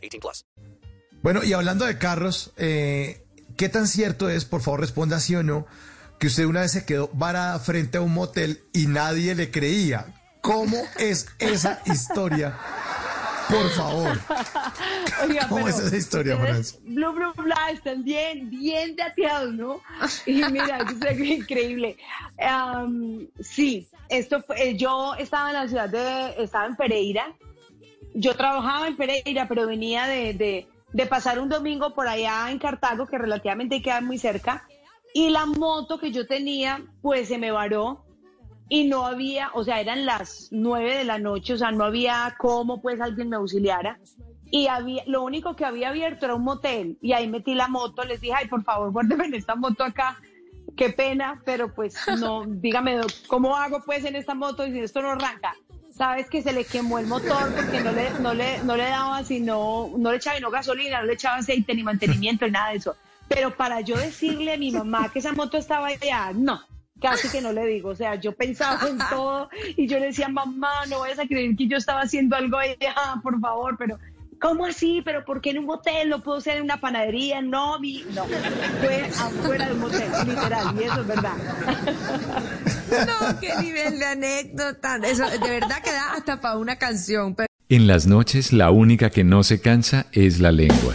18 plus. Bueno, y hablando de carros, eh, ¿qué tan cierto es, por favor responda sí o no, que usted una vez se quedó varada frente a un motel y nadie le creía? ¿Cómo es esa historia? Por favor. Oiga, ¿Cómo pero es esa historia, blue, bla, están bien, bien dateados, ¿no? Y mira, eso es increíble. Sí, esto fue, eh, yo estaba en la ciudad de, estaba en Pereira. Yo trabajaba en Pereira, pero venía de, de, de pasar un domingo por allá en Cartago, que relativamente queda muy cerca. Y la moto que yo tenía, pues se me varó y no había, o sea, eran las nueve de la noche, o sea, no había cómo pues alguien me auxiliara. Y había, lo único que había abierto era un motel y ahí metí la moto, les dije, ay, por favor, guárdeme en esta moto acá, qué pena, pero pues no, dígame, ¿cómo hago pues en esta moto y si esto no arranca? Sabes que se le quemó el motor porque no le, no le, no le daba sino, no le echaba gasolina, no le echaba aceite ni mantenimiento ni nada de eso. Pero para yo decirle a mi mamá que esa moto estaba allá, no, casi que no le digo. O sea, yo pensaba en todo y yo le decía, mamá, no vayas a creer que yo estaba haciendo algo allá, por favor, pero ¿cómo así? ¿Pero por qué en un motel? ¿No puedo ser en una panadería? No, mi, no, fue afuera de un motel, literal, y eso es verdad. No, qué nivel de anécdota. Eso de verdad que da hasta para una canción. Pero... En las noches la única que no se cansa es la lengua.